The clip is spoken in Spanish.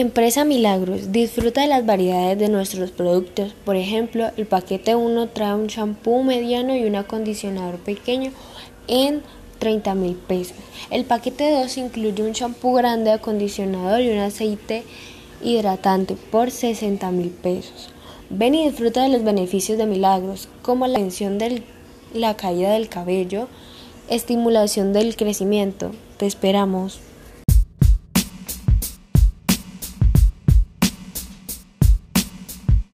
Empresa Milagros disfruta de las variedades de nuestros productos. Por ejemplo, el paquete 1 trae un champú mediano y un acondicionador pequeño en 30 mil pesos. El paquete 2 incluye un champú grande, acondicionador y un aceite hidratante por 60 mil pesos. Ven y disfruta de los beneficios de Milagros, como la prevención de la caída del cabello, estimulación del crecimiento. Te esperamos.